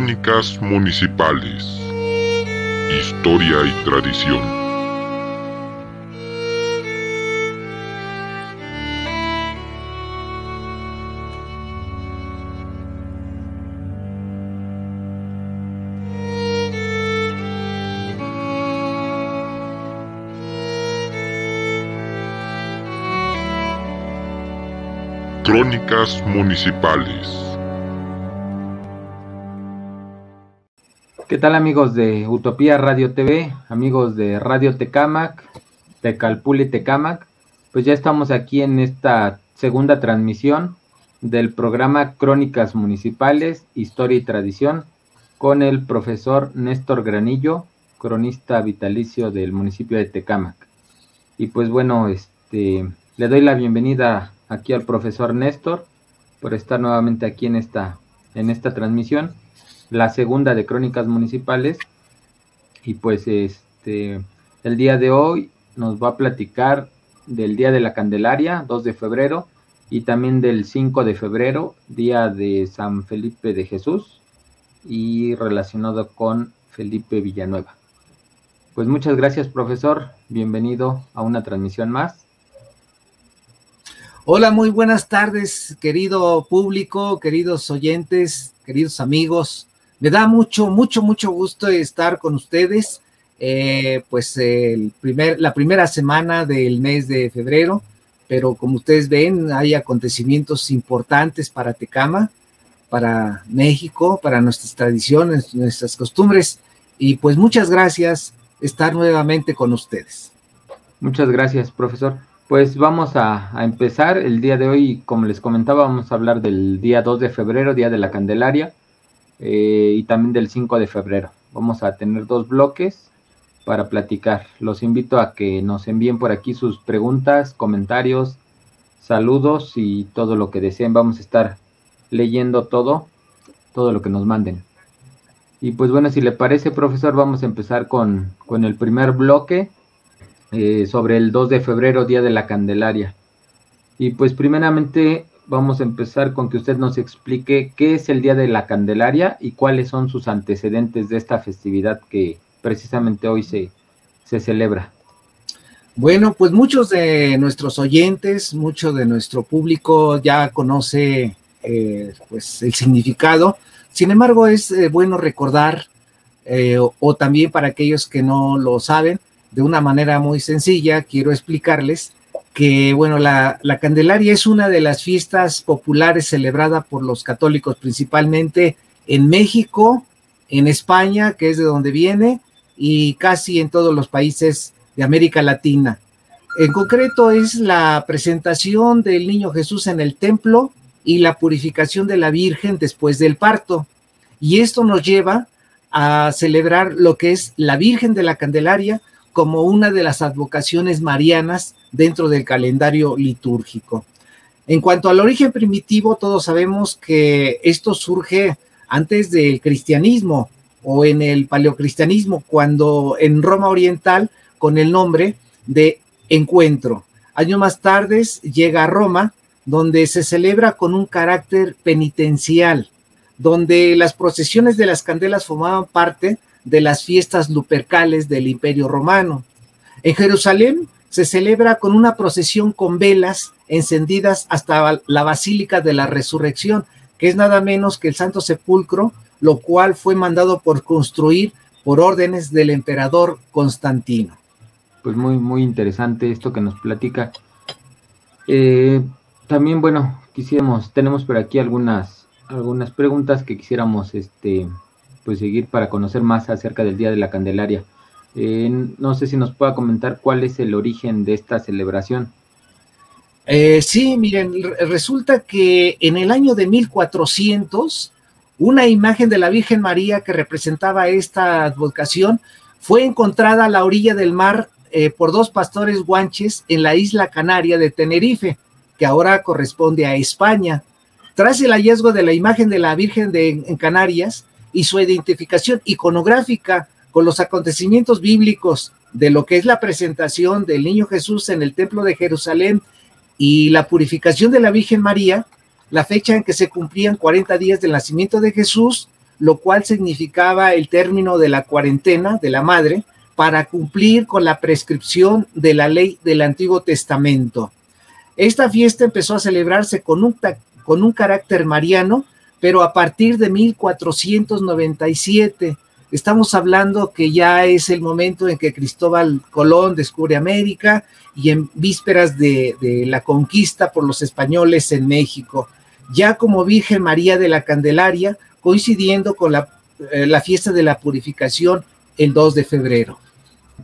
Crónicas Municipales. Historia y tradición. Crónicas Municipales. ¿Qué tal amigos de Utopía Radio TV, amigos de Radio Tecamac, Tecalpuli Tecamac? Pues ya estamos aquí en esta segunda transmisión del programa Crónicas Municipales, Historia y Tradición con el profesor Néstor Granillo, cronista vitalicio del municipio de Tecamac. Y pues bueno, este le doy la bienvenida aquí al profesor Néstor por estar nuevamente aquí en esta, en esta transmisión, la segunda de Crónicas Municipales. Y pues este, el día de hoy nos va a platicar del Día de la Candelaria, 2 de febrero, y también del 5 de febrero, Día de San Felipe de Jesús, y relacionado con Felipe Villanueva. Pues muchas gracias, profesor. Bienvenido a una transmisión más. Hola, muy buenas tardes, querido público, queridos oyentes, queridos amigos. Me da mucho, mucho, mucho gusto estar con ustedes. Eh, pues el primer, la primera semana del mes de febrero, pero como ustedes ven, hay acontecimientos importantes para Tecama, para México, para nuestras tradiciones, nuestras costumbres. Y pues muchas gracias estar nuevamente con ustedes. Muchas gracias, profesor. Pues vamos a, empezar el día de hoy, como les comentaba, vamos a hablar del día 2 de febrero, Día de la Candelaria, eh, y también del 5 de febrero. Vamos a tener dos bloques para platicar. Los invito a que nos envíen por aquí sus preguntas, comentarios, saludos y todo lo que deseen. Vamos a estar leyendo todo, todo lo que nos manden. Y pues bueno, si le parece, profesor, vamos a empezar con, con el primer bloque eh, sobre el 2 de febrero, Día de la Candelaria. Y pues primeramente vamos a empezar con que usted nos explique qué es el Día de la Candelaria y cuáles son sus antecedentes de esta festividad que precisamente hoy se, celebra. Bueno, pues muchos de nuestros oyentes, mucho de nuestro público ya conoce eh, pues el significado. Sin embargo, es eh, bueno recordar, o, también para aquellos que no lo saben, de una manera muy sencilla, quiero explicarles que, bueno, la, Candelaria es una de las fiestas populares celebrada por los católicos, principalmente en México, en España, que es de donde viene, y casi en todos los países de América Latina. En concreto es la presentación del niño Jesús en el templo y la purificación de la Virgen después del parto. Y esto nos lleva a celebrar lo que es la Virgen de la Candelaria, como una de las advocaciones marianas dentro del calendario litúrgico. En cuanto al origen primitivo, todos sabemos que esto surge antes del cristianismo o en el paleocristianismo, cuando en Roma Oriental con el nombre de encuentro. Años más tarde llega a Roma, donde se celebra con un carácter penitencial, donde las procesiones de las candelas formaban parte de las fiestas lupercales del Imperio Romano. En Jerusalén se celebra con una procesión con velas encendidas hasta la Basílica de la Resurrección, que es nada menos que el Santo Sepulcro, lo cual fue mandado por construir por órdenes del emperador Constantino. Pues muy, muy interesante esto que nos platica. Eh, también, bueno, quisiéramos, tenemos por aquí algunas, algunas preguntas que quisiéramos este, pues seguir para conocer más acerca del Día de la Candelaria. Eh, no sé si nos pueda comentar cuál es el origen de esta celebración. Eh, sí, miren, resulta que en el año de 1400, una imagen de la Virgen María que representaba esta advocación fue encontrada a la orilla del mar eh, por dos pastores guanches en la isla canaria de Tenerife, que ahora corresponde a España. Tras el hallazgo de la imagen de la Virgen de, en Canarias, y su identificación iconográfica con los acontecimientos bíblicos de lo que es la presentación del niño Jesús en el templo de Jerusalén y la purificación de la Virgen María, la fecha en que se cumplían 40 días del nacimiento de Jesús, lo cual significaba el término de la cuarentena de la madre para cumplir con la prescripción de la ley del Antiguo Testamento. Esta fiesta empezó a celebrarse con un, con un carácter mariano, pero a partir de 1497. Estamos hablando que ya es el momento en que Cristóbal Colón descubre América y en vísperas de, de la conquista por los españoles en México. Ya como Virgen María de la Candelaria, coincidiendo con la, eh, la fiesta de la purificación el 2 de febrero.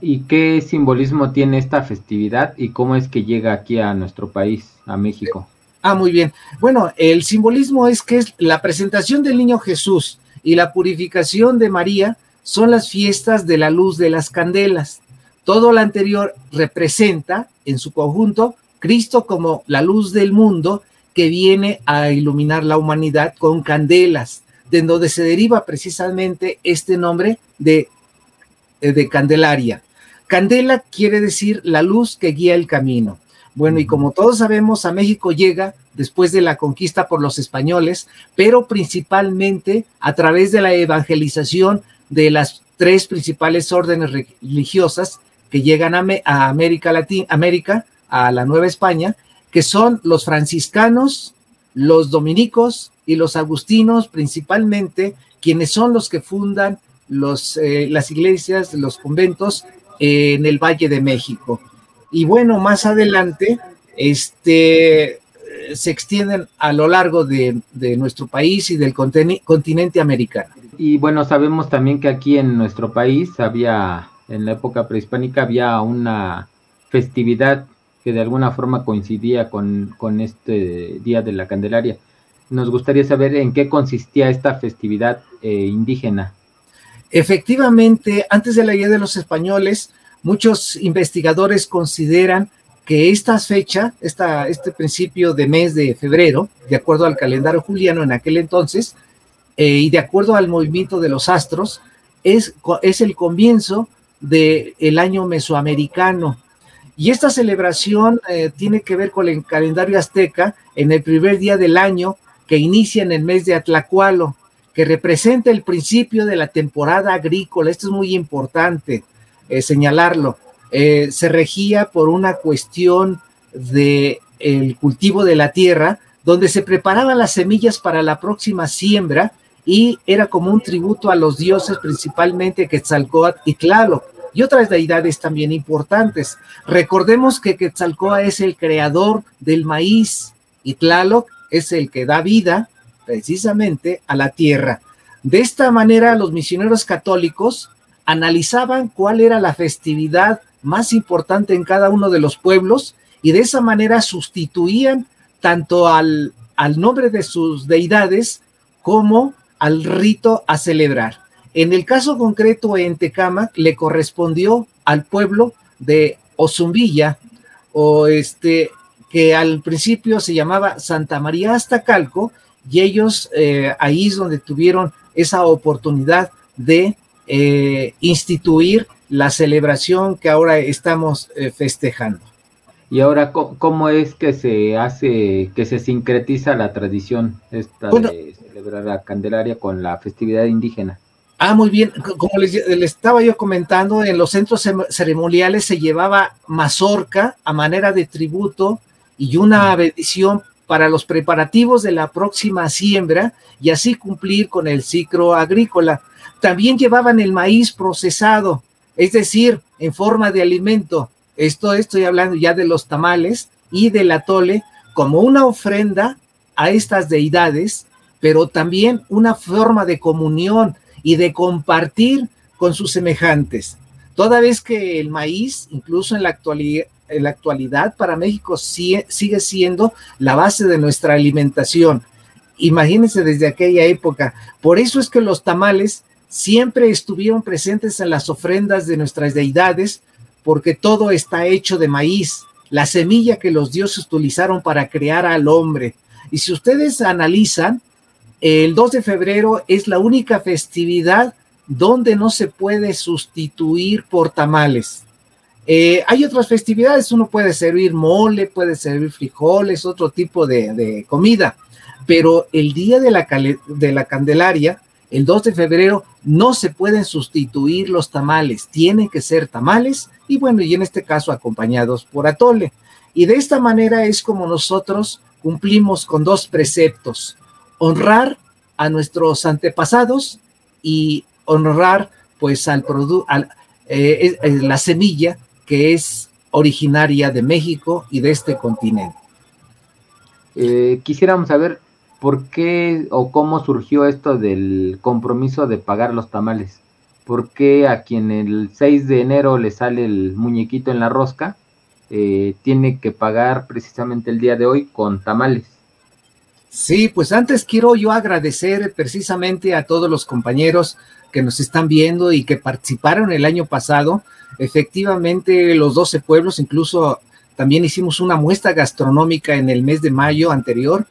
¿Y qué simbolismo tiene esta festividad y cómo es que llega aquí a nuestro país, a México? Ah, muy bien. Bueno, el simbolismo es que es la presentación del niño Jesús y la purificación de María son las fiestas de la luz de las candelas. Todo lo anterior representa en su conjunto Cristo como la luz del mundo que viene a iluminar la humanidad con candelas de donde se deriva precisamente este nombre de, eh, de Candelaria. Candela quiere decir la luz que guía el camino. Bueno, y como todos sabemos, a México llega después de la conquista por los españoles, pero principalmente a través de la evangelización de las tres principales órdenes religiosas que llegan a, a América Latina, América, a la Nueva España, que son los franciscanos, los dominicos y los agustinos principalmente, quienes son los que fundan los, eh, las iglesias, los conventos en el Valle de México. Y bueno, más adelante, este, se extienden a lo largo de, de nuestro país y del continente americano. Y bueno, sabemos también que aquí en nuestro país había, en la época prehispánica, había una festividad que de alguna forma coincidía con, con este Día de la Candelaria nos gustaría saber en qué consistía esta festividad eh, indígena. Efectivamente, antes de la llegada de los españoles, muchos investigadores consideran que esta fecha, este principio de mes de febrero, de acuerdo al calendario juliano en aquel entonces, eh, y de acuerdo al movimiento de los astros, es, es el comienzo del el año mesoamericano. Y esta celebración eh, tiene que ver con el calendario azteca en el primer día del año que inicia en el mes de Atlacualo, que representa el principio de la temporada agrícola. Esto es muy importante eh, señalarlo. Eh, se regía por una cuestión de el cultivo de la tierra, donde se preparaban las semillas para la próxima siembra y era como un tributo a los dioses, principalmente Quetzalcóatl y Tlaloc y otras deidades también importantes. Recordemos que Quetzalcóatl es el creador del maíz y Tlaloc es el que da vida precisamente a la tierra. De esta manera, los misioneros católicos analizaban cuál era la festividad más importante en cada uno de los pueblos y de esa manera sustituían tanto al, nombre de sus deidades como al rito a celebrar. En el caso concreto en Tecama le correspondió al pueblo de Ozumbilla o este que al principio se llamaba Santa María Aztacalco, y ellos eh, ahí es donde tuvieron esa oportunidad de eh, instituir la celebración que ahora estamos eh, festejando. Y ahora, ¿cómo es que se hace, que se sincretiza la tradición esta de celebrar la Candelaria con la festividad indígena? Ah, muy bien. Como les, les, estaba yo comentando, en los centros ceremoniales se llevaba mazorca a manera de tributo y una bendición para los preparativos de la próxima siembra y así cumplir con el ciclo agrícola. También llevaban el maíz procesado, es decir, en forma de alimento. Esto estoy hablando ya de los tamales y del atole como una ofrenda a estas deidades, pero también una forma de comunión y de compartir con sus semejantes. Toda vez que el maíz, incluso en la actualidad, en la actualidad para México sigue, siendo la base de nuestra alimentación. Imagínense desde aquella época. Por eso es que los tamales siempre estuvieron presentes en las ofrendas de nuestras deidades, porque todo está hecho de maíz, la semilla que los dioses utilizaron para crear al hombre. Y si ustedes analizan, el 2 de febrero es la única festividad donde no se puede sustituir por tamales. Eh, hay otras festividades, uno puede servir mole, puede servir frijoles, otro tipo de, comida, pero el día de la, de la Candelaria el 2 de febrero no se pueden sustituir los tamales, tienen que ser tamales y bueno, y en este caso acompañados por atole. Y de esta manera es como nosotros cumplimos con dos preceptos, honrar a nuestros antepasados y honrar pues al producto, eh, la semilla que es originaria de México y de este continente. Eh, quisiéramos saber por qué o cómo surgió esto del compromiso de pagar los tamales. ¿Por qué a quien el 6 de enero le sale el muñequito en la rosca, eh, tiene que pagar precisamente el día de hoy con tamales? Sí, pues antes quiero yo agradecer precisamente a todos los compañeros que nos están viendo y que participaron el año pasado. Efectivamente, los 12 pueblos, incluso también hicimos una muestra gastronómica en el mes de mayo anterior,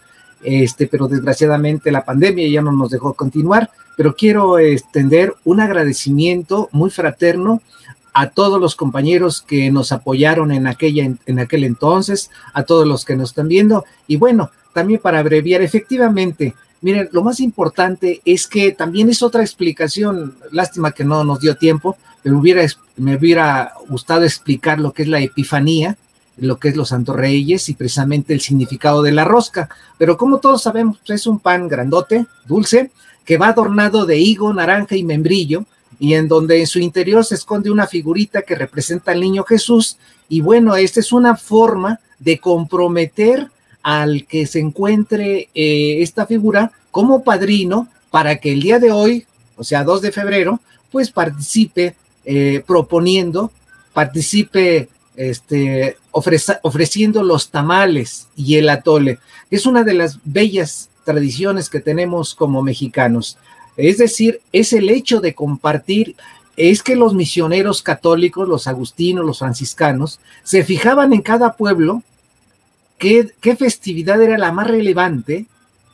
este, pero desgraciadamente la pandemia ya no nos dejó continuar. Pero quiero extender un agradecimiento muy fraterno a todos los compañeros que nos apoyaron en, aquella, en aquel entonces, a todos los que nos están viendo. Y bueno, también para abreviar, efectivamente, miren, lo más importante es que también es otra explicación, lástima que no nos dio tiempo, pero me hubiera gustado explicar lo que es la epifanía, lo que es los Santos Reyes y precisamente el significado de la rosca. Pero como todos sabemos, pues, es un pan grandote, dulce, que va adornado de higo, naranja y membrillo, y en donde en su interior se esconde una figurita que representa al niño Jesús. Y bueno, esta es una forma de comprometer al que se encuentre eh, esta figura como padrino para que el día de hoy, o sea, 2 de febrero, pues participe eh, proponiendo, participe este, ofreciendo los tamales y el atole. Es una de las bellas tradiciones que tenemos como mexicanos. Es decir, es el hecho de compartir, es que los misioneros católicos, los agustinos, los franciscanos, se fijaban en cada pueblo qué, qué festividad era la más relevante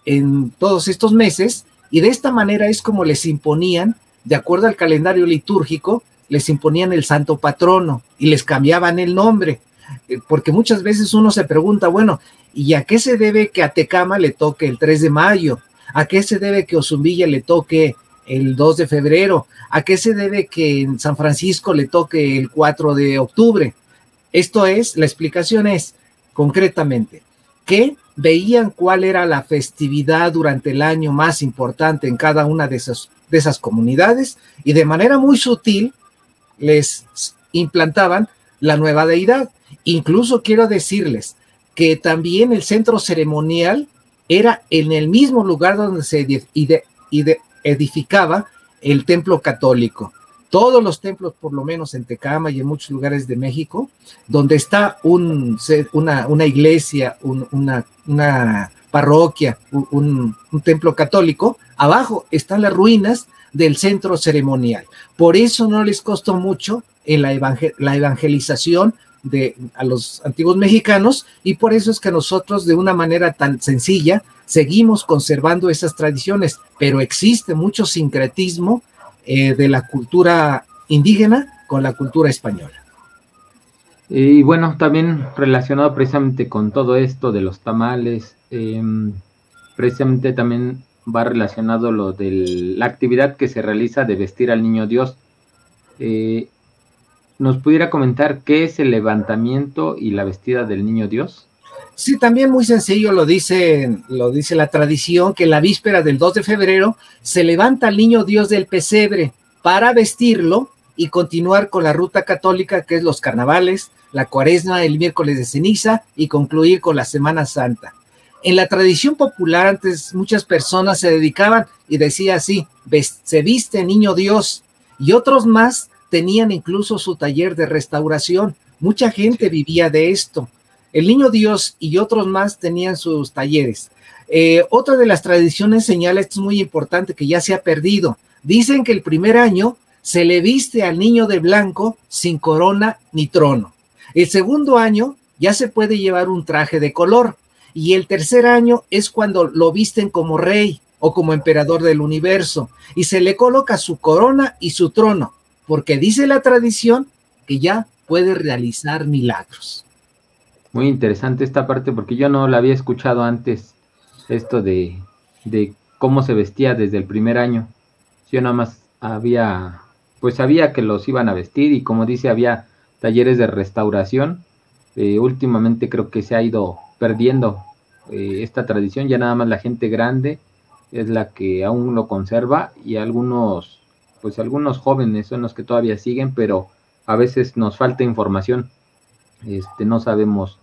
en todos estos meses y de esta manera es como les imponían, de acuerdo al calendario litúrgico, les imponían el santo patrono y les cambiaban el nombre, eh, porque muchas veces uno se pregunta, bueno, ¿y a qué se debe que a Tecama le toque el 3 de mayo? ¿A qué se debe que Ozumbilla le toque el 2 de febrero? ¿A qué se debe que en San Francisco le toque el 4 de octubre? Esto es, la explicación es, concretamente, que veían cuál era la festividad durante el año más importante en cada una de esas, de esas comunidades y de manera muy sutil les implantaban la nueva deidad. Incluso quiero decirles que también el centro ceremonial era en el mismo lugar donde se edificaba el templo católico. Todos los templos, por lo menos en Tecama y en muchos lugares de México, donde está un, una, iglesia, una, parroquia, un templo católico, abajo están las ruinas del centro ceremonial. Por eso no les costó mucho en la, evangelización de a los antiguos mexicanos y por eso es que nosotros de una manera tan sencilla seguimos conservando esas tradiciones, pero existe mucho sincretismo eh, de la cultura indígena con la cultura española. Y bueno, también relacionado precisamente con todo esto de los tamales, em, precisamente también va relacionado lo de la actividad que se realiza de vestir al niño Dios. Eh, ¿Nos pudiera comentar qué es el levantamiento y la vestida del niño Dios? Sí, también muy sencillo lo dice, lo dice la tradición, que la víspera del 2 de febrero se levanta al niño Dios del pesebre para vestirlo y continuar con la ruta católica que es los carnavales, la cuaresma, el miércoles de ceniza y concluir con la Semana Santa. En la tradición popular antes muchas personas se dedicaban y decía así, se viste niño Dios y otros más tenían incluso su taller de restauración. Mucha gente vivía de esto. El niño Dios y otros más tenían sus talleres. Eh, otra de las tradiciones señala, esto es muy importante, que ya se ha perdido. Dicen que el primer año se le viste al niño de blanco sin corona ni trono. El segundo año ya se puede llevar un traje de color y el tercer año es cuando lo visten como rey o como emperador del universo y se le coloca su corona y su trono, porque dice la tradición que ya puede realizar milagros. Muy interesante esta parte porque yo no la había escuchado antes, esto de, de cómo se vestía desde el primer año. Yo nada más había, pues sabía que los iban a vestir y como dice, había talleres de restauración. Eh, últimamente creo que se ha ido perdiendo eh, esta tradición, ya nada más la gente grande es la que aún lo conserva y algunos, pues algunos jóvenes son los que todavía siguen, pero a veces nos falta información, este, no sabemos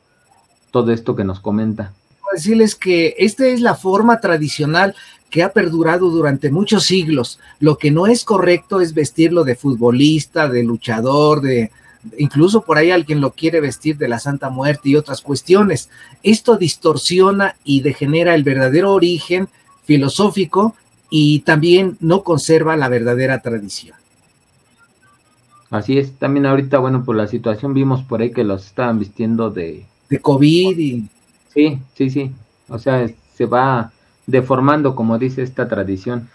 todo esto que nos comenta. Decirles que esta es la forma tradicional que ha perdurado durante muchos siglos. Lo que no es correcto es vestirlo de futbolista, de luchador, de, incluso por ahí alguien lo quiere vestir de la Santa Muerte y otras cuestiones. Esto distorsiona y degenera el verdadero origen filosófico y también no conserva la verdadera tradición. Así es, también ahorita, bueno, por la situación vimos por ahí que los estaban vistiendo de... De COVID y... Sí, sí, sí. O sea, se va deformando, como dice esta tradición.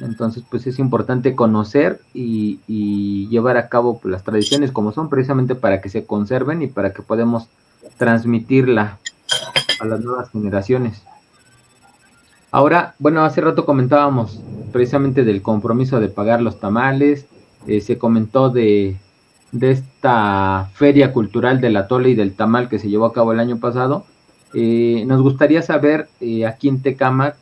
Entonces, pues es importante conocer y, llevar a cabo pues, las tradiciones como son, precisamente para que se conserven y para que podamos transmitirla a las nuevas generaciones. Ahora, bueno, hace rato comentábamos precisamente del compromiso de pagar los tamales, eh, se comentó de, esta feria cultural del atole y del tamal que se llevó a cabo el año pasado. Eh, nos gustaría saber eh, aquí en Tecama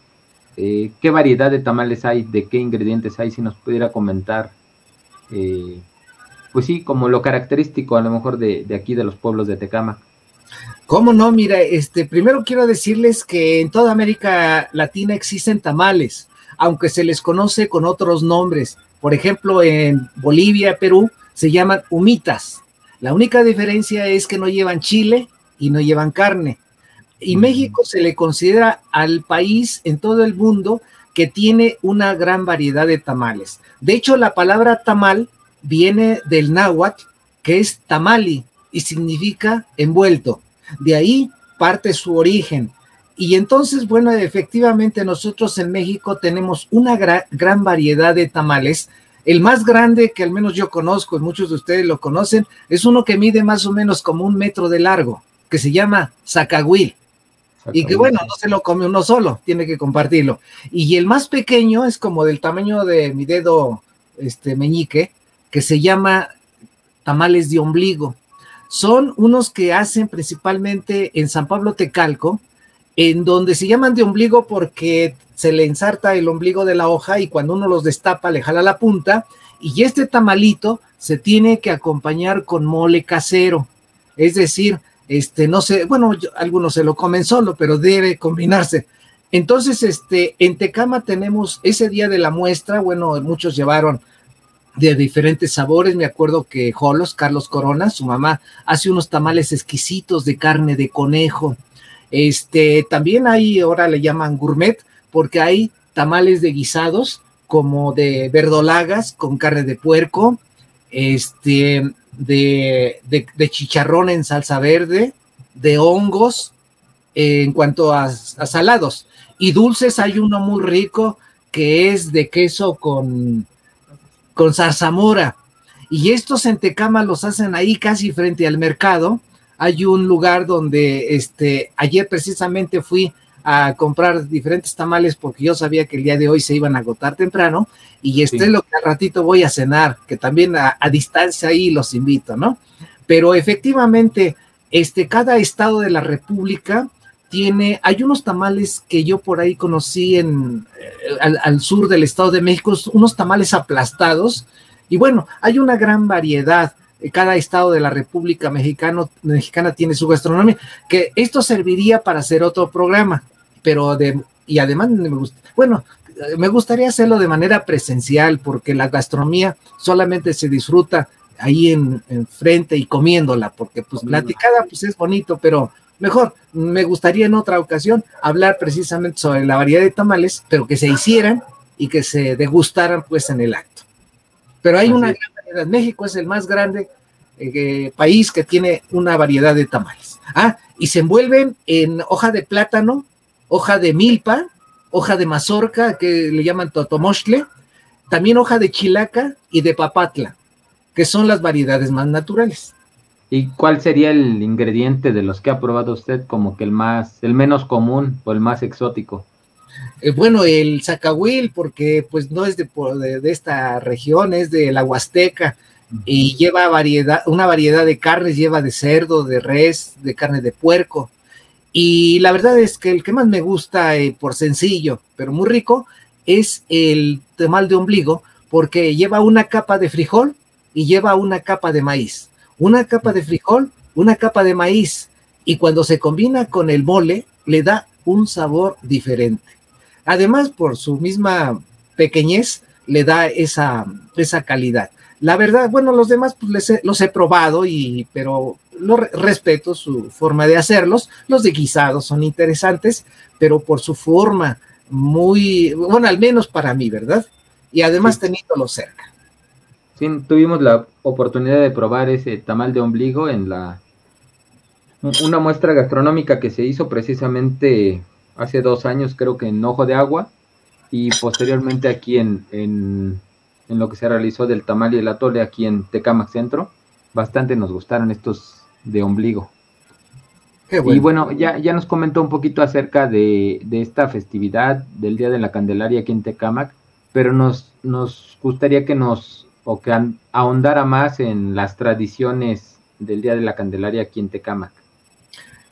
eh, qué variedad de tamales hay, de qué ingredientes hay, si nos pudiera comentar, eh, pues sí, como lo característico a lo mejor de, aquí de los pueblos de Tecama. ¿Cómo no? Mira, este, primero quiero decirles que en toda América Latina existen tamales, aunque se les conoce con otros nombres. Por ejemplo, en Bolivia, Perú, se llaman humitas. La única diferencia es que no llevan chile y no llevan carne. Y México se le considera al país en todo el mundo que tiene una gran variedad de tamales. De hecho, la palabra tamal viene del náhuatl, que es tamali, y significa envuelto. De ahí parte su origen. Y entonces, bueno, efectivamente nosotros en México tenemos una gran variedad de tamales. El más grande que al menos yo conozco, y muchos de ustedes lo conocen, es uno que mide más o menos como un metro de largo, que se llama zacahuil. Y que bueno, no se lo come uno solo, tiene que compartirlo. Y el más pequeño es como del tamaño de mi dedo este meñique, que se llama tamales de ombligo. Son unos que hacen principalmente en San Pablo Tecalco, en donde se llaman de ombligo porque se le ensarta el ombligo de la hoja y cuando uno los destapa le jala la punta y este tamalito se tiene que acompañar con mole casero. Es decir, este, no sé, bueno, algunos se lo comen solo, pero debe combinarse. Entonces, este, en Tecama tenemos ese día de la muestra, bueno, muchos llevaron de diferentes sabores. Me acuerdo que Jolos, Carlos Corona, su mamá, hace unos tamales exquisitos de carne de conejo. Este, también hay, ahora le llaman gourmet, porque hay tamales de guisados, como de verdolagas con carne de puerco, este, de, chicharrón en salsa verde, de hongos en cuanto a, salados. Y dulces hay uno muy rico que es de queso con, con zarzamora. Y estos en Tecama los hacen ahí casi frente al mercado. Hay un lugar donde este, ayer precisamente fui a comprar diferentes tamales porque yo sabía que el día de hoy se iban a agotar temprano y este es lo que al ratito voy a cenar, que también a, distancia ahí los invito, ¿no? Pero efectivamente, este, cada estado de la República tiene, hay unos tamales que yo por ahí conocí en, eh, al, al, sur del Estado de México, unos tamales aplastados, y bueno, hay una gran variedad. Cada estado de la República Mexicano, Mexicana tiene su gastronomía, que esto serviría para hacer otro programa, pero de, y además me gusta, bueno, me gustaría hacerlo de manera presencial porque la gastronomía solamente se disfruta ahí en, frente y comiéndola, porque pues platicada pues es bonito, pero mejor me gustaría en otra ocasión hablar precisamente sobre la variedad de tamales, pero que se hicieran y que se degustaran pues en el acto. Pero hay una gran variedad. México es el más grande eh, país que tiene una variedad de tamales. Ah, y se envuelven en hoja de plátano, hoja de milpa, hoja de mazorca, que le llaman totomostle, también hoja de chilaca y de papatla, que son las variedades más naturales. ¿Y cuál sería el ingrediente de los que ha probado usted como que el más, el menos común o el más exótico? Eh, bueno, el zacahuil, porque pues no es de, de, esta región, es de la Huasteca y lleva variedad, una variedad de carnes, lleva de cerdo, de res, de carne de puerco. Y la verdad es que el que más me gusta eh, por sencillo, pero muy rico, es el tamal de ombligo, porque lleva una capa de frijol y lleva una capa de maíz. Una capa de frijol, una capa de maíz. Y cuando se combina con el mole, le da un sabor diferente. Además, por su misma pequeñez, le da esa, esa calidad. La verdad, bueno, los demás pues los he probado, y, pero lo, respeto su forma de hacerlos. Los de guisados son interesantes, pero por su forma muy, bueno, al menos para mí, ¿verdad? Y además sí. teniéndolo cerca. Sí, tuvimos la oportunidad de probar ese tamal de ombligo en la una muestra gastronómica que se hizo precisamente hace dos años, creo que en Ojo de Agua, y posteriormente aquí en, en, en lo que se realizó del tamal y el atole aquí en Tecamac Centro. Bastante nos gustaron estos de ombligo. Bueno. Y bueno, ya, ya nos comentó un poquito acerca de, de, esta festividad del Día de la Candelaria aquí en Tecamac, pero nos, nos gustaría que nos, o que ahondara más en las tradiciones del Día de la Candelaria aquí en Tecamac.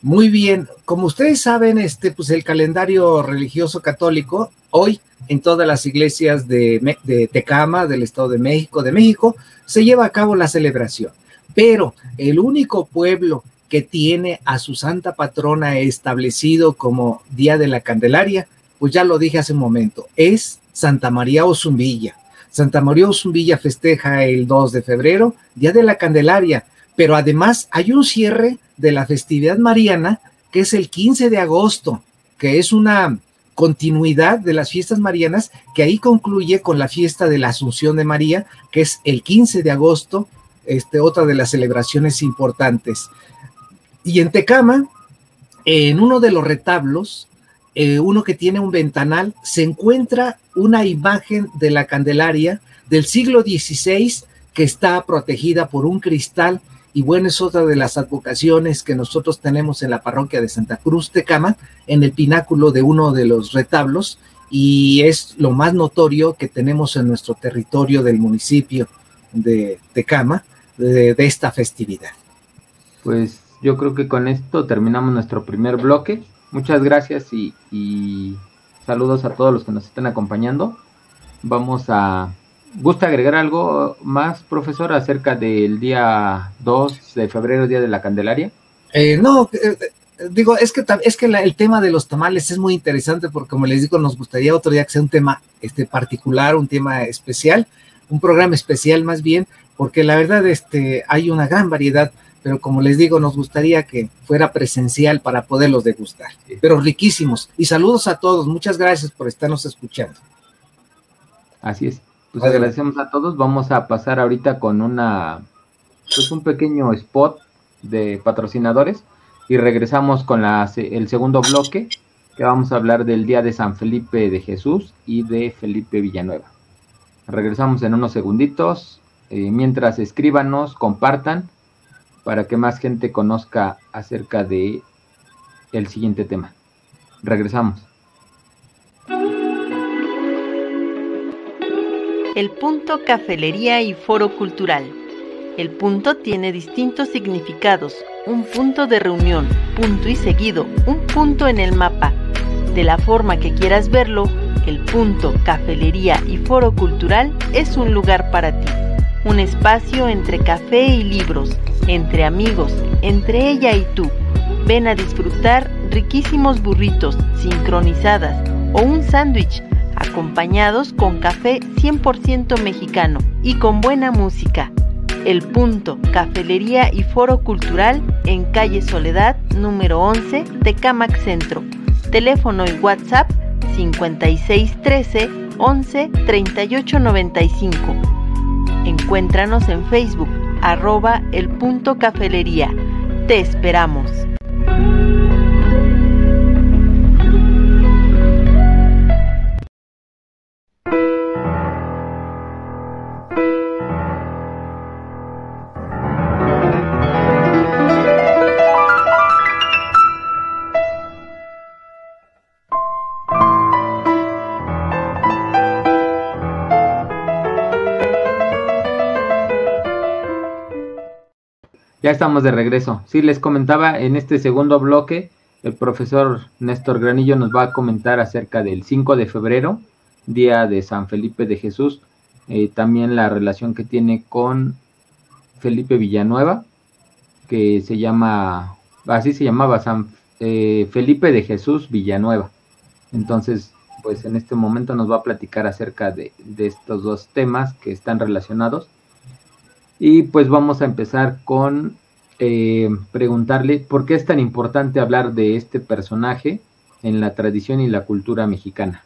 Muy bien, como ustedes saben, este, pues el calendario religioso católico, hoy en todas las iglesias de, de Tecama, del Estado de México, de México, se lleva a cabo la celebración. Pero el único pueblo que tiene a su santa patrona establecido como Día de la Candelaria, pues ya lo dije hace un momento, es Santa María Ozumbilla. Santa María Ozumbilla festeja el 2 de febrero, Día de la Candelaria, pero además hay un cierre de la festividad mariana que es el 15 de agosto, que es una continuidad de las fiestas marianas que ahí concluye con la fiesta de la Asunción de María, que es el 15 de agosto, este, otra de las celebraciones importantes. Y en Tecama, en uno de los retablos, eh, uno que tiene un ventanal, se encuentra una imagen de la Candelaria del siglo XVI que está protegida por un cristal y bueno, es otra de las advocaciones que nosotros tenemos en la parroquia de Santa Cruz Tecama, en el pináculo de uno de los retablos, y es lo más notorio que tenemos en nuestro territorio del municipio de de, de esta festividad. Pues yo creo que con esto terminamos nuestro primer bloque. Muchas gracias y, y saludos a todos los que nos están acompañando. Vamos a ¿Gusta agregar algo más, profesor, acerca del día 2 de febrero, Día de la Candelaria? Eh, no, eh, digo, es que, es que la, el tema de los tamales es muy interesante porque, como les digo, nos gustaría otro día que sea un tema este, particular, un tema especial, un programa especial más bien, porque la verdad este, hay una gran variedad, pero como les digo, nos gustaría que fuera presencial para poderlos degustar, pero riquísimos. Y saludos a todos, muchas gracias por estarnos escuchando. Así es. Pues agradecemos a todos. Vamos a pasar ahorita con una, pues un pequeño spot de patrocinadores y regresamos con la, el segundo bloque que vamos a hablar del día de San Felipe de Jesús y de Felipe Villanueva. Regresamos en unos segunditos. Eh, mientras escríbanos, compartan para que más gente conozca acerca de el siguiente tema. Regresamos. El punto Cafelería y Foro Cultural. El punto tiene distintos significados. Un punto de reunión, punto y seguido, un punto en el mapa. De la forma que quieras verlo, el punto Cafelería y Foro Cultural es un lugar para ti. Un espacio entre café y libros, entre amigos, entre ella y tú. Ven a disfrutar riquísimos burritos, sincronizadas o un sándwich acompañados con café 100% mexicano y con buena música. El Punto, Cafelería y Foro Cultural en calle Soledad, número 11, Tecamac Centro. Teléfono y WhatsApp 5613 11 38 95. Encuéntranos en Facebook, arroba el punto cafelería. Te esperamos. Ya estamos de regreso. Sí, les comentaba en este segundo bloque, el profesor Néstor Granillo nos va a comentar acerca del 5 de febrero, día de San Felipe de Jesús, eh, también la relación que tiene con Felipe Villanueva, que se llama, así se llamaba San eh, Felipe de Jesús Villanueva. Entonces, pues en este momento nos va a platicar acerca de, de estos dos temas que están relacionados. Y pues vamos a empezar con eh, preguntarle por qué es tan importante hablar de este personaje en la tradición y la cultura mexicana,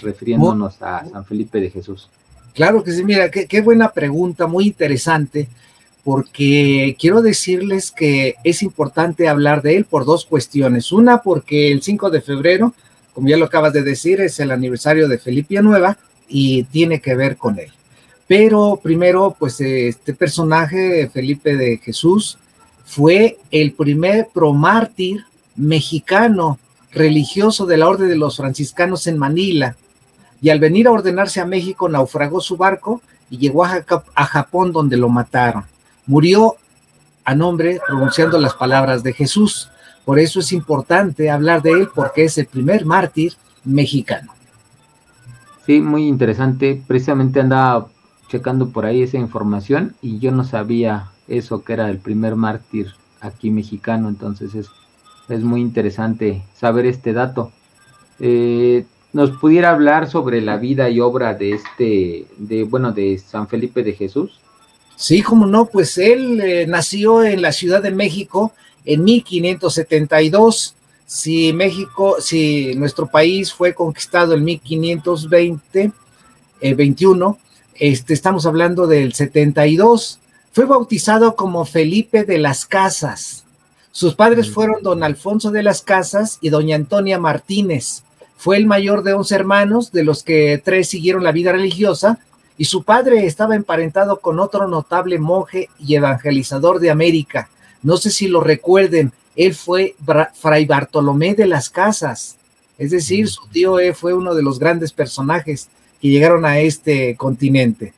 refiriéndonos a San Felipe de Jesús. Claro que sí, mira, qué, qué buena pregunta, muy interesante, porque quiero decirles que es importante hablar de él por dos cuestiones. Una, porque el 5 de febrero, como ya lo acabas de decir, es el aniversario de Felipe Nueva y tiene que ver con él. Pero primero, pues este personaje, Felipe de Jesús, fue el primer promártir mexicano religioso de la Orden de los Franciscanos en Manila. Y al venir a ordenarse a México, naufragó su barco y llegó a, Japón donde lo mataron. Murió a nombre pronunciando las palabras de Jesús. Por eso es importante hablar de él porque es el primer mártir mexicano. Sí, muy interesante. Precisamente andaba checando por ahí esa información y yo no sabía eso que era el primer mártir aquí mexicano, entonces es, es muy interesante saber este dato. Eh, ¿Nos pudiera hablar sobre la vida y obra de este, de bueno, de San Felipe de Jesús? Sí, como no, pues él eh, nació en la Ciudad de México en 1572. Si México, si nuestro país fue conquistado en 1520, eh, 21, este, estamos hablando del 72. Fue bautizado como Felipe de las Casas. Sus padres fueron don Alfonso de las Casas y doña Antonia Martínez. Fue el mayor de once hermanos, de los que tres siguieron la vida religiosa, y su padre estaba emparentado con otro notable monje y evangelizador de América. No sé si lo recuerden, él fue Fray Bartolomé de las Casas. Es decir, su tío e fue uno de los grandes personajes que llegaron a este continente.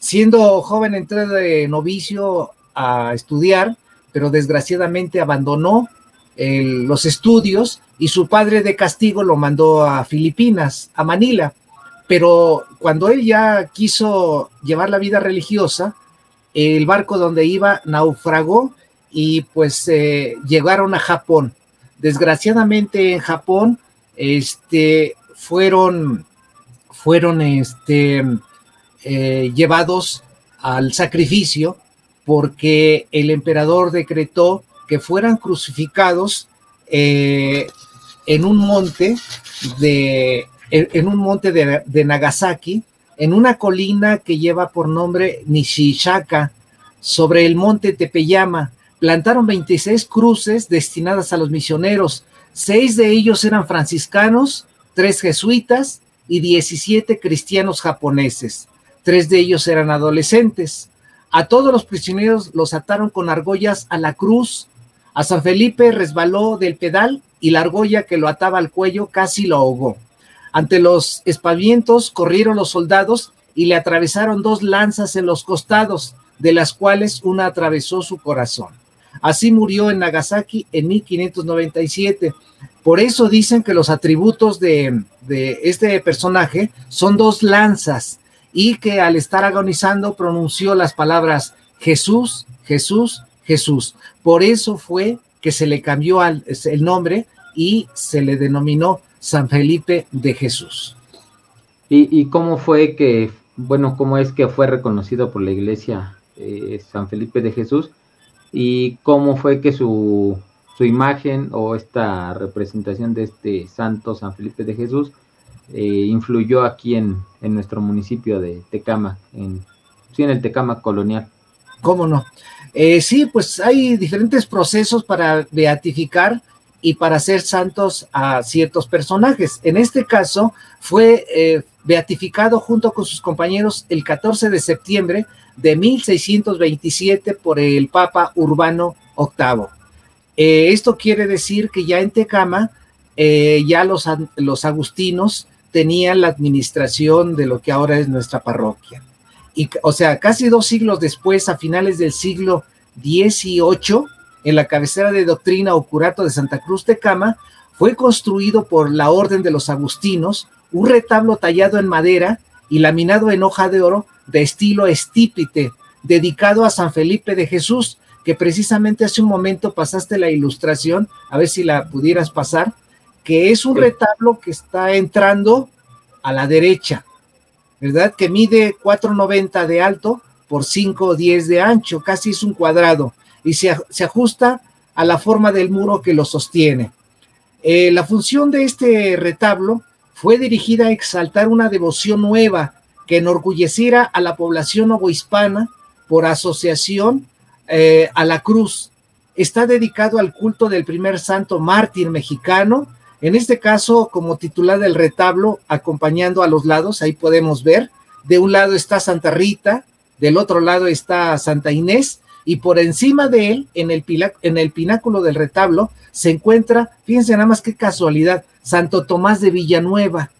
Siendo joven entré de novicio a estudiar, pero desgraciadamente abandonó los estudios y su padre de castigo lo mandó a Filipinas, a Manila. Pero cuando él ya quiso llevar la vida religiosa, el barco donde iba naufragó y pues eh, llegaron a Japón. Desgraciadamente en Japón este, fueron fueron este, eh, llevados al sacrificio porque el emperador decretó que fueran crucificados eh, en un monte de en un monte de, Nagasaki, en una colina que lleva por nombre Nishishaka, sobre el monte Tepeyama. Plantaron 26 cruces destinadas a los misioneros. Seis de ellos eran franciscanos, tres jesuitas y 17 cristianos japoneses. Tres de ellos eran adolescentes. A todos los prisioneros los ataron con argollas a la cruz. A San Felipe resbaló del pedal y la argolla que lo ataba al cuello casi lo ahogó. Ante los espavientos corrieron los soldados y le atravesaron dos lanzas en los costados, de las cuales una atravesó su corazón. Así murió en Nagasaki en 1597. Por eso dicen que los atributos de, de, este personaje son dos lanzas y que al estar agonizando pronunció las palabras Jesús, Jesús, Jesús. Por eso fue que se le cambió al, el nombre y se le denominó San Felipe de Jesús. ¿Y, cómo fue que, bueno, cómo es que fue reconocido por la iglesia eh, San Felipe de Jesús? ¿Y cómo fue que su su imagen o esta representación de este santo San Felipe de Jesús eh, influyó aquí en, en, nuestro municipio de Tecama, en, sí, en el Tecama colonial. ¿Cómo no? Eh, sí, pues hay diferentes procesos para beatificar y para hacer santos a ciertos personajes. En este caso, fue eh, beatificado junto con sus compañeros el 14 de septiembre de 1627 por el Papa Urbano VIII. Eh, esto quiere decir que ya en Tecama, ya los, los agustinos tenían la administración de lo que ahora es nuestra parroquia. Y, o sea, casi dos siglos después, a finales del siglo 18, en la cabecera de doctrina o curato de Santa Cruz de Cama, fue construido por la Orden de los Agustinos un retablo tallado en madera y laminado en hoja de oro de estilo estípite, dedicado a San Felipe de Jesús, que precisamente hace un momento pasaste la ilustración, a ver si la pudieras pasar, que es un retablo que está entrando a la derecha, ¿verdad? Que mide 4,90 de alto por 5,10 de ancho, casi es un cuadrado, y se, se ajusta a la forma del muro que lo sostiene. Eh, la función de este retablo fue dirigida a exaltar una devoción nueva que enorgulleciera a la población novohispana por asociación eh, a la cruz. Está dedicado al culto del primer santo mártir mexicano, en este caso como titular del retablo, acompañando a los lados, ahí podemos ver, de un lado está Santa Rita, del otro lado está Santa Inés, y por encima de él, en el, en el pináculo del retablo, se encuentra, fíjense nada más qué casualidad, Santo Tomás de Villanueva.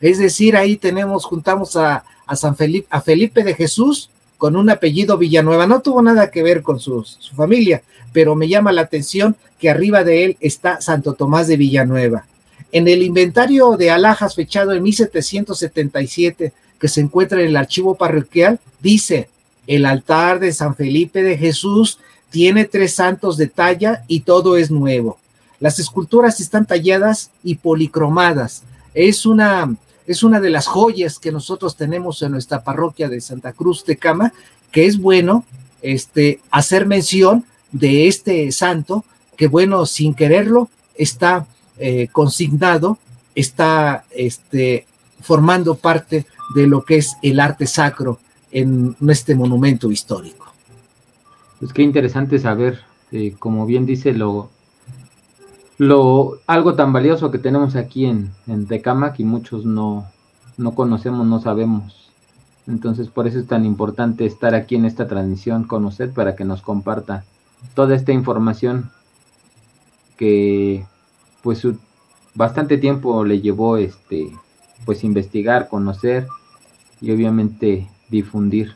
Es decir, ahí tenemos, juntamos a, San Felipe, a Felipe de Jesús con un apellido Villanueva. No tuvo nada que ver con su, familia, pero me llama la atención que arriba de él está Santo Tomás de Villanueva. En el inventario de alhajas fechado en 1777 que se encuentra en el archivo parroquial, dice, el altar de San Felipe de Jesús tiene tres santos de talla y todo es nuevo. Las esculturas están talladas y policromadas. Es una, es una de las joyas que nosotros tenemos en nuestra parroquia de Santa Cruz de Cama, que es bueno este, hacer mención de este santo, que bueno, sin quererlo, está eh, consignado, está este, formando parte de lo que es el arte sacro en este monumento histórico. Pues qué interesante saber, eh, como bien dice, lo, lo, algo tan valioso que tenemos aquí en, en Tecamac y muchos no, no conocemos, no sabemos. Entonces por eso es tan importante estar aquí en esta transmisión con usted para que nos comparta toda esta información que pues bastante tiempo le llevó este pues investigar, conocer y obviamente difundir.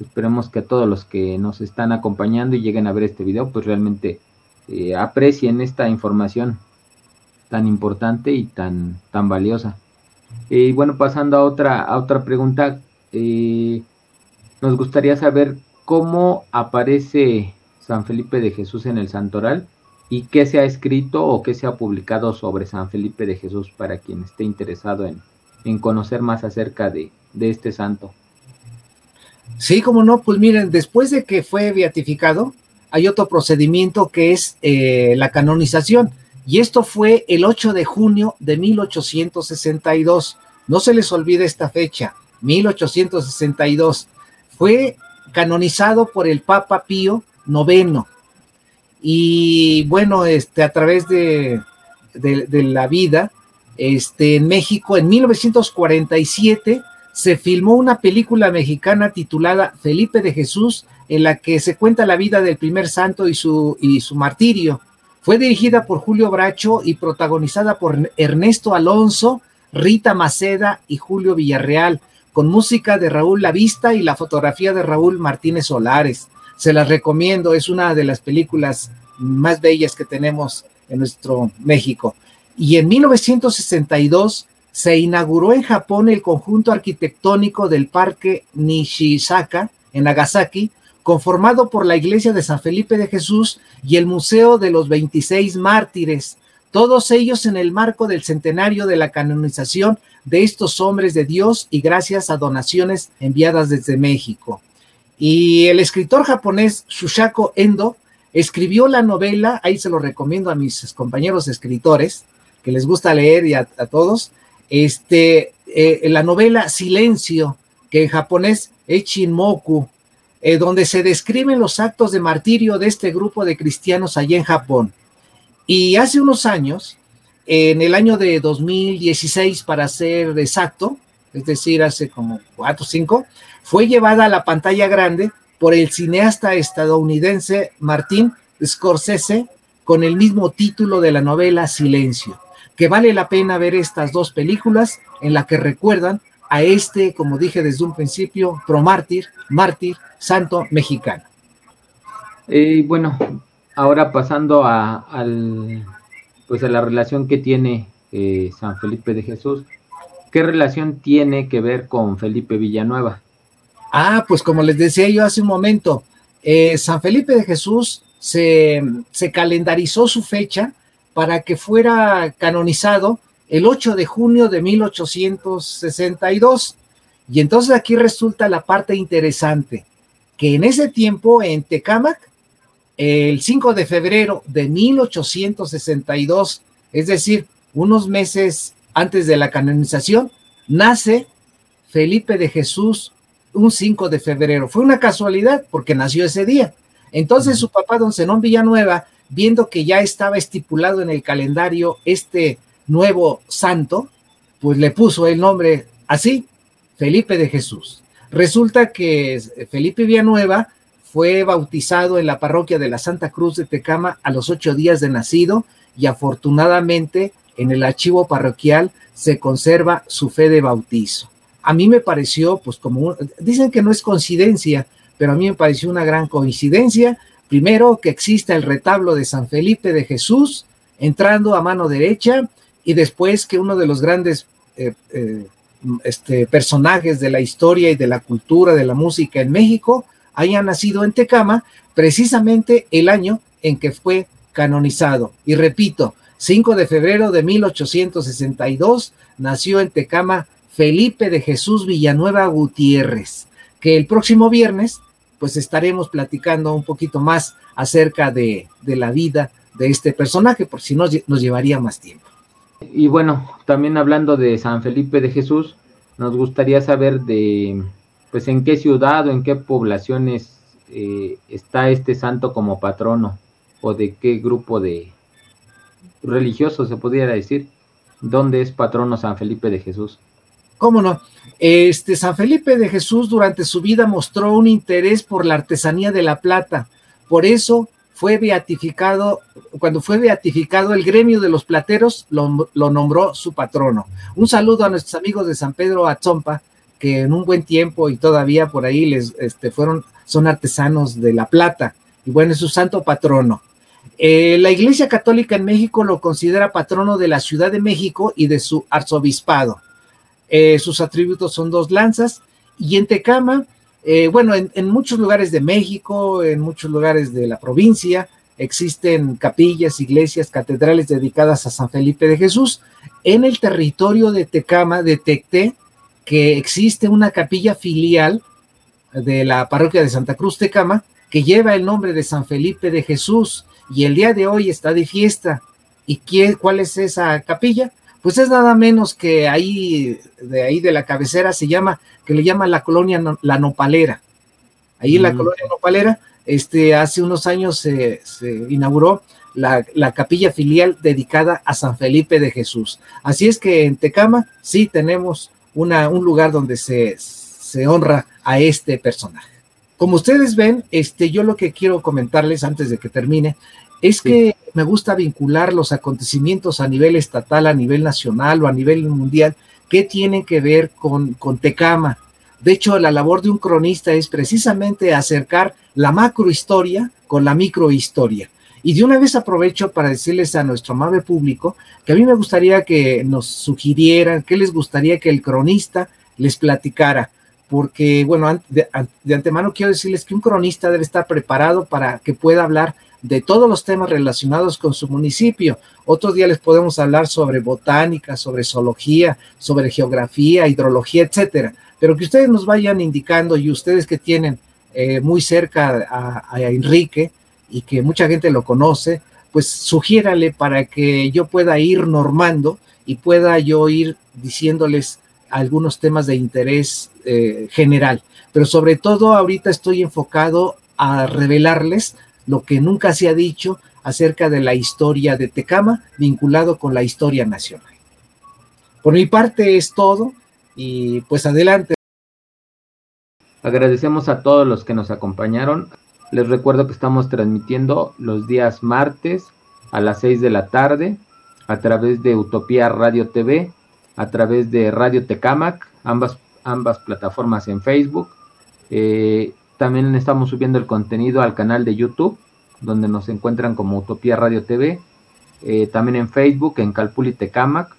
Esperemos que a todos los que nos están acompañando y lleguen a ver este video pues realmente eh, aprecien esta información tan importante y tan, tan valiosa. Y bueno, pasando a otra, a otra pregunta, eh, nos gustaría saber cómo aparece San Felipe de Jesús en el Santoral y qué se ha escrito o qué se ha publicado sobre San Felipe de Jesús para quien esté interesado en, en conocer más acerca de, de este santo. Sí, como no, pues miren, después de que fue beatificado, hay otro procedimiento que es eh, la canonización. Y esto fue el 8 de junio de 1862. No se les olvide esta fecha, 1862. Fue canonizado por el Papa Pío IX. Y bueno, este, a través de, de, la vida, este, en México, en 1947, se filmó una película mexicana titulada Felipe de Jesús en la que se cuenta la vida del primer santo y su, y su martirio. Fue dirigida por Julio Bracho y protagonizada por Ernesto Alonso, Rita Maceda y Julio Villarreal, con música de Raúl Lavista y la fotografía de Raúl Martínez Solares. Se las recomiendo, es una de las películas más bellas que tenemos en nuestro México. Y en 1962 se inauguró en Japón el conjunto arquitectónico del Parque Nishizaka en Nagasaki, conformado por la iglesia de San Felipe de Jesús y el Museo de los 26 Mártires, todos ellos en el marco del centenario de la canonización de estos hombres de Dios y gracias a donaciones enviadas desde México. Y el escritor japonés Shushako Endo escribió la novela, ahí se lo recomiendo a mis compañeros escritores, que les gusta leer y a, todos, este, eh, la novela Silencio, que en japonés es Chinmoku, eh, donde se describen los actos de martirio de este grupo de cristianos allá en Japón. Y hace unos años, en el año de 2016, para ser exacto, es decir, hace como cuatro o cinco, fue llevada a la pantalla grande por el cineasta estadounidense Martín Scorsese con el mismo título de la novela Silencio, que vale la pena ver estas dos películas en la que recuerdan a este, como dije desde un principio, promártir, mártir, santo mexicano. Y bueno, ahora pasando a, al, pues a la relación que tiene eh, San Felipe de Jesús, ¿qué relación tiene que ver con Felipe Villanueva? Ah, pues como les decía yo hace un momento, eh, San Felipe de Jesús se, se calendarizó su fecha para que fuera canonizado el 8 de junio de 1862. Y entonces aquí resulta la parte interesante, que en ese tiempo en Tecámac, el 5 de febrero de 1862, es decir, unos meses antes de la canonización, nace Felipe de Jesús un 5 de febrero. Fue una casualidad porque nació ese día. Entonces su papá, don Zenón Villanueva, viendo que ya estaba estipulado en el calendario este nuevo santo, pues le puso el nombre así, Felipe de Jesús. Resulta que Felipe Villanueva fue bautizado en la parroquia de la Santa Cruz de Tecama a los ocho días de nacido y afortunadamente en el archivo parroquial se conserva su fe de bautizo. A mí me pareció, pues como, dicen que no es coincidencia, pero a mí me pareció una gran coincidencia. Primero, que exista el retablo de San Felipe de Jesús entrando a mano derecha y después que uno de los grandes eh, eh, este, personajes de la historia y de la cultura, de la música en México, haya nacido en Tecama, precisamente el año en que fue canonizado. Y repito, 5 de febrero de 1862 nació en Tecama Felipe de Jesús Villanueva Gutiérrez, que el próximo viernes pues estaremos platicando un poquito más acerca de, de la vida de este personaje, por si no nos llevaría más tiempo. Y bueno, también hablando de San Felipe de Jesús, nos gustaría saber de, pues, en qué ciudad o en qué poblaciones eh, está este santo como patrono, o de qué grupo de religioso se pudiera decir, dónde es patrono San Felipe de Jesús. ¿Cómo no? Este San Felipe de Jesús durante su vida mostró un interés por la artesanía de la plata. Por eso fue beatificado, cuando fue beatificado el gremio de los plateros, lo, nombró su patrono. Un saludo a nuestros amigos de San Pedro Atzompa, que en un buen tiempo y todavía por ahí les este, fueron, son artesanos de la plata, y bueno, es su santo patrono. Eh, la Iglesia Católica en México lo considera patrono de la Ciudad de México y de su arzobispado. Eh, sus atributos son dos lanzas, y en Tecama eh, bueno, en, muchos lugares de México, en muchos lugares de la provincia, existen capillas, iglesias, catedrales dedicadas a San Felipe de Jesús. En el territorio de Tecama detecté que existe una capilla filial de la parroquia de Santa Cruz Tecama que lleva el nombre de San Felipe de Jesús y el día de hoy está de fiesta. ¿Y qué, cuál es esa capilla? Pues es nada menos que ahí, de ahí de la cabecera se llama, que le llama la colonia La Nopalera. Ahí en la mm. colonia Nopalera, este, hace unos años se, inauguró la, capilla filial dedicada a San Felipe de Jesús. Así es que en Tecama sí tenemos una, un lugar donde se, se honra a este personaje. Como ustedes ven, este, yo lo que quiero comentarles antes de que termine es que me gusta vincular los acontecimientos a nivel estatal, a nivel nacional o a nivel mundial que tienen que ver con, con Tecama. De hecho, la labor de un cronista es precisamente acercar la macrohistoria con la microhistoria. Y de una vez aprovecho para decirles a nuestro amable público que a mí me gustaría que nos sugirieran qué les gustaría que el cronista les platicara, porque, bueno, de, de antemano quiero decirles que un cronista debe estar preparado para que pueda hablar de todos los temas relacionados con su municipio. Otro día les podemos hablar sobre botánica, sobre zoología, sobre geografía, hidrología, etcétera. Pero que ustedes nos vayan indicando y ustedes que tienen eh, muy cerca a, Enrique y que mucha gente lo conoce, pues sugiérale para que yo pueda ir normando y pueda yo ir diciéndoles algunos temas de interés eh, general. Pero sobre todo ahorita estoy enfocado a revelarles lo que nunca se ha dicho acerca de la historia de Tecama vinculado con la historia nacional. Por mi parte es todo y pues adelante. Agradecemos a todos los que nos acompañaron. Les recuerdo que estamos transmitiendo los días martes a las 6 de la tarde a través de Utopía Radio TV, a través de Radio Tecamac, ambas, ambas plataformas en Facebook. Eh, también estamos subiendo el contenido al canal de YouTube, donde nos encuentran como Utopía Radio TV, eh, también en Facebook, en Calpuli Tecamac,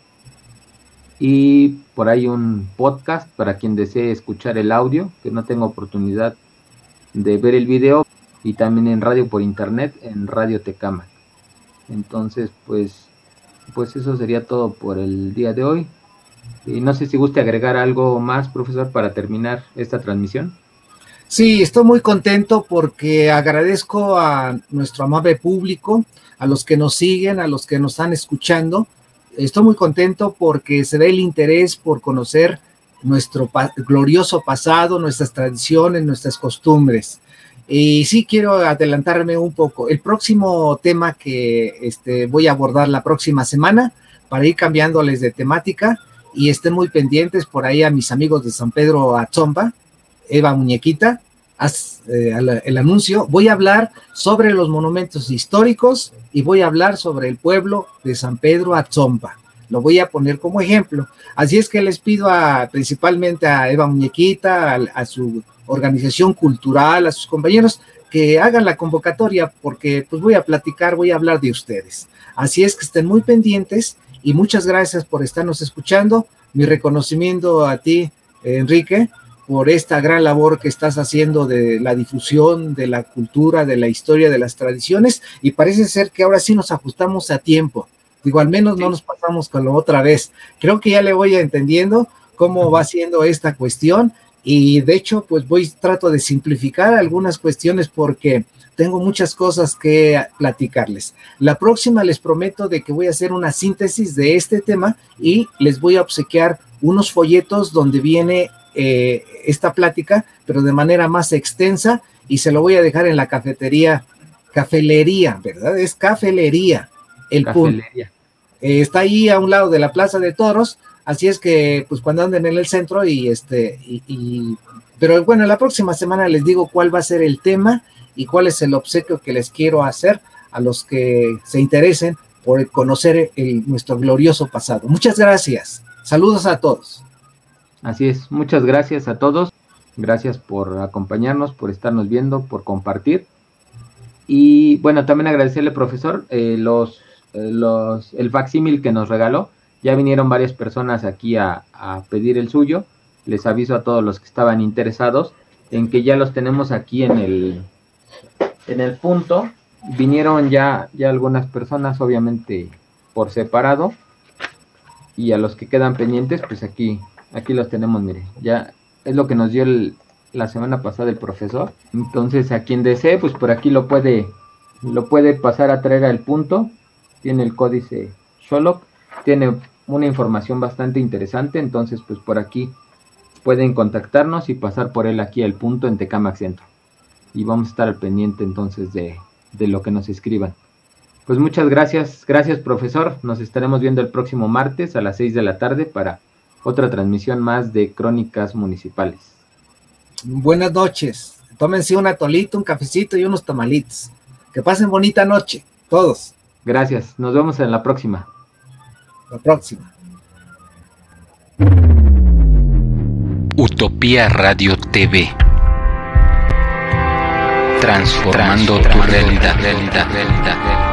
y por ahí un podcast para quien desee escuchar el audio, que no tenga oportunidad de ver el video, y también en radio por internet, en Radio Tecamac. Entonces, pues, pues eso sería todo por el día de hoy. Y no sé si guste agregar algo más, profesor, para terminar esta transmisión. Sí, estoy muy contento porque agradezco a nuestro amable público, a los que nos siguen, a los que nos están escuchando. Estoy muy contento porque se ve el interés por conocer nuestro glorioso pasado, nuestras tradiciones, nuestras costumbres. Y sí quiero adelantarme un poco. El próximo tema que este, voy a abordar la próxima semana, para ir cambiándoles de temática, y estén muy pendientes por ahí a mis amigos de San Pedro Atzomba, Eva Muñequita, haz eh, el anuncio. Voy a hablar sobre los monumentos históricos y voy a hablar sobre el pueblo de San Pedro Atzomba. Lo voy a poner como ejemplo. Así es que les pido a, principalmente a Eva Muñequita, a, su organización cultural, a sus compañeros, que hagan la convocatoria porque pues voy a platicar, voy a hablar de ustedes. Así es que estén muy pendientes y muchas gracias por estarnos escuchando. Mi reconocimiento a ti, Enrique, por esta gran labor que estás haciendo de la difusión de la cultura, de la historia, de las tradiciones, y parece ser que ahora sí nos ajustamos a tiempo. Digo, al menos no nos pasamos con lo otra vez. Creo que ya le voy entendiendo cómo va siendo esta cuestión y de hecho, pues voy, trato de simplificar algunas cuestiones porque tengo muchas cosas que platicarles. La próxima les prometo de que voy a hacer una síntesis de este tema y les voy a obsequiar unos folletos donde viene eh, esta plática, pero de manera más extensa y se lo voy a dejar en la cafetería, cafelería, ¿verdad? Es cafelería, el punto. Eh, está ahí a un lado de la Plaza de Toros, así es que pues cuando anden en el centro y este, y, pero bueno, la próxima semana les digo cuál va a ser el tema y cuál es el obsequio que les quiero hacer a los que se interesen por conocer nuestro glorioso pasado. Muchas gracias. Saludos a todos. Así es, muchas gracias a todos. Gracias por acompañarnos, por estarnos viendo, por compartir. Y bueno, también agradecerle, profesor, eh, los, eh, los, el facsímil que nos regaló. Ya vinieron varias personas aquí a, a, pedir el suyo. Les aviso a todos los que estaban interesados en que ya los tenemos aquí en el, en el punto. Vinieron ya, ya algunas personas, obviamente por separado. Y a los que quedan pendientes, pues aquí Aquí los tenemos, mire. Ya es lo que nos dio la semana pasada el profesor. Entonces, a quien desee, pues por aquí lo puede, lo puede pasar a traer al punto. Tiene el códice Sholok. Tiene una información bastante interesante. Entonces, pues por aquí pueden contactarnos y pasar por él aquí al punto en Tecamac Centro. Y vamos a estar al pendiente entonces de, de lo que nos escriban. Pues muchas gracias, gracias profesor. Nos estaremos viendo el próximo martes a las 6 de la tarde para otra transmisión más de Crónicas Municipales. Buenas noches. Tómense un atolito, un cafecito y unos tamalitos. Que pasen bonita noche, todos. Gracias. Nos vemos en la próxima. La próxima. Utopía Radio TV. Transformando, tu realidad.